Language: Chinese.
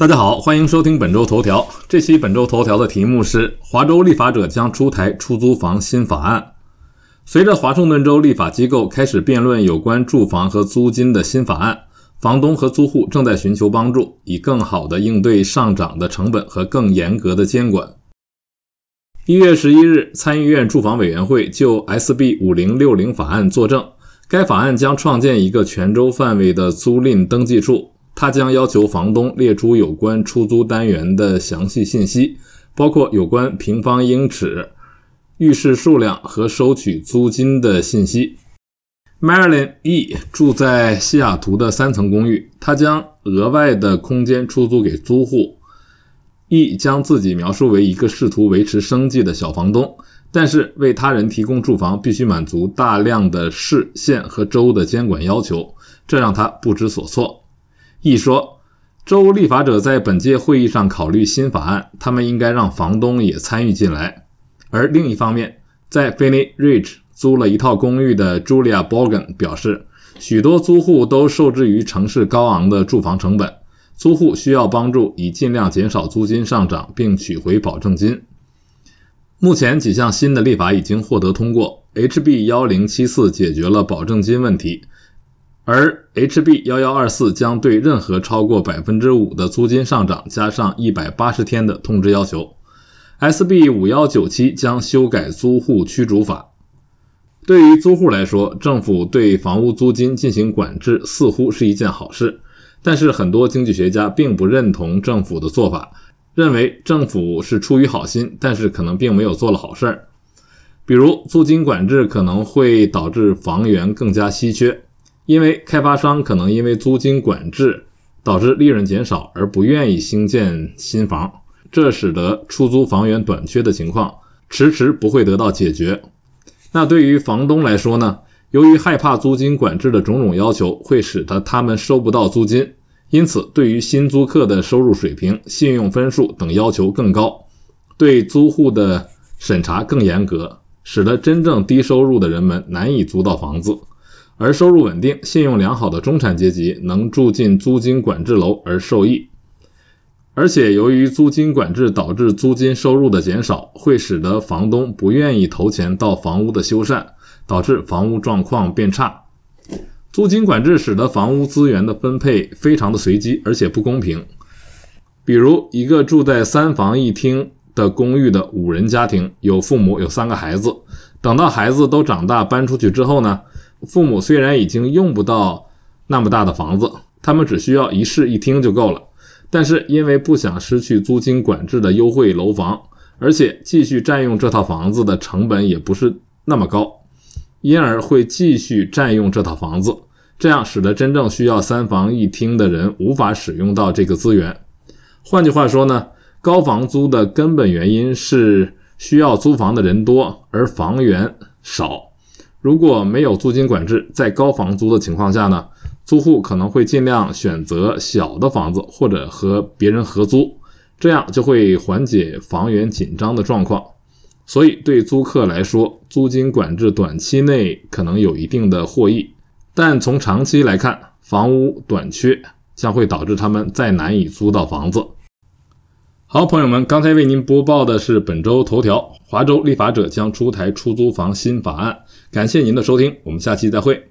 大家好，欢迎收听本周头条。这期本周头条的题目是：华州立法者将出台出租房新法案。随着华盛顿州立法机构开始辩论有关住房和租金的新法案，房东和租户正在寻求帮助，以更好地应对上涨的成本和更严格的监管。一月十一日，参议院住房委员会就 SB 五零六零法案作证，该法案将创建一个全州范围的租赁登记处。他将要求房东列出有关出租单元的详细信息，包括有关平方英尺、浴室数量和收取租金的信息。Marilyn E 住在西雅图的三层公寓，他将额外的空间出租给租户。E 将自己描述为一个试图维持生计的小房东，但是为他人提供住房必须满足大量的市、县和州的监管要求，这让他不知所措。一说，州立法者在本届会议上考虑新法案，他们应该让房东也参与进来。而另一方面，在 Finney Ridge 租了一套公寓的 Julia Borgen 表示，许多租户都受制于城市高昂的住房成本，租户需要帮助以尽量减少租金上涨，并取回保证金。目前几项新的立法已经获得通过，HB 幺零七四解决了保证金问题。而 HB 幺幺二四将对任何超过百分之五的租金上涨加上一百八十天的通知要求。SB 五幺九七将修改租户驱逐法。对于租户来说，政府对房屋租金进行管制似乎是一件好事，但是很多经济学家并不认同政府的做法，认为政府是出于好心，但是可能并没有做了好事儿。比如，租金管制可能会导致房源更加稀缺。因为开发商可能因为租金管制导致利润减少而不愿意兴建新房，这使得出租房源短缺的情况迟迟不会得到解决。那对于房东来说呢？由于害怕租金管制的种种要求会使得他们收不到租金，因此对于新租客的收入水平、信用分数等要求更高，对租户的审查更严格，使得真正低收入的人们难以租到房子。而收入稳定、信用良好的中产阶级能住进租金管制楼而受益，而且由于租金管制导致租金收入的减少，会使得房东不愿意投钱到房屋的修缮，导致房屋状况变差。租金管制使得房屋资源的分配非常的随机，而且不公平。比如，一个住在三房一厅的公寓的五人家庭，有父母，有三个孩子，等到孩子都长大搬出去之后呢？父母虽然已经用不到那么大的房子，他们只需要一室一厅就够了。但是因为不想失去租金管制的优惠楼房，而且继续占用这套房子的成本也不是那么高，因而会继续占用这套房子。这样使得真正需要三房一厅的人无法使用到这个资源。换句话说呢，高房租的根本原因是需要租房的人多，而房源少。如果没有租金管制，在高房租的情况下呢，租户可能会尽量选择小的房子或者和别人合租，这样就会缓解房源紧张的状况。所以对租客来说，租金管制短期内可能有一定的获益，但从长期来看，房屋短缺将会导致他们再难以租到房子。好，朋友们，刚才为您播报的是本周头条：华州立法者将出台出租房新法案。感谢您的收听，我们下期再会。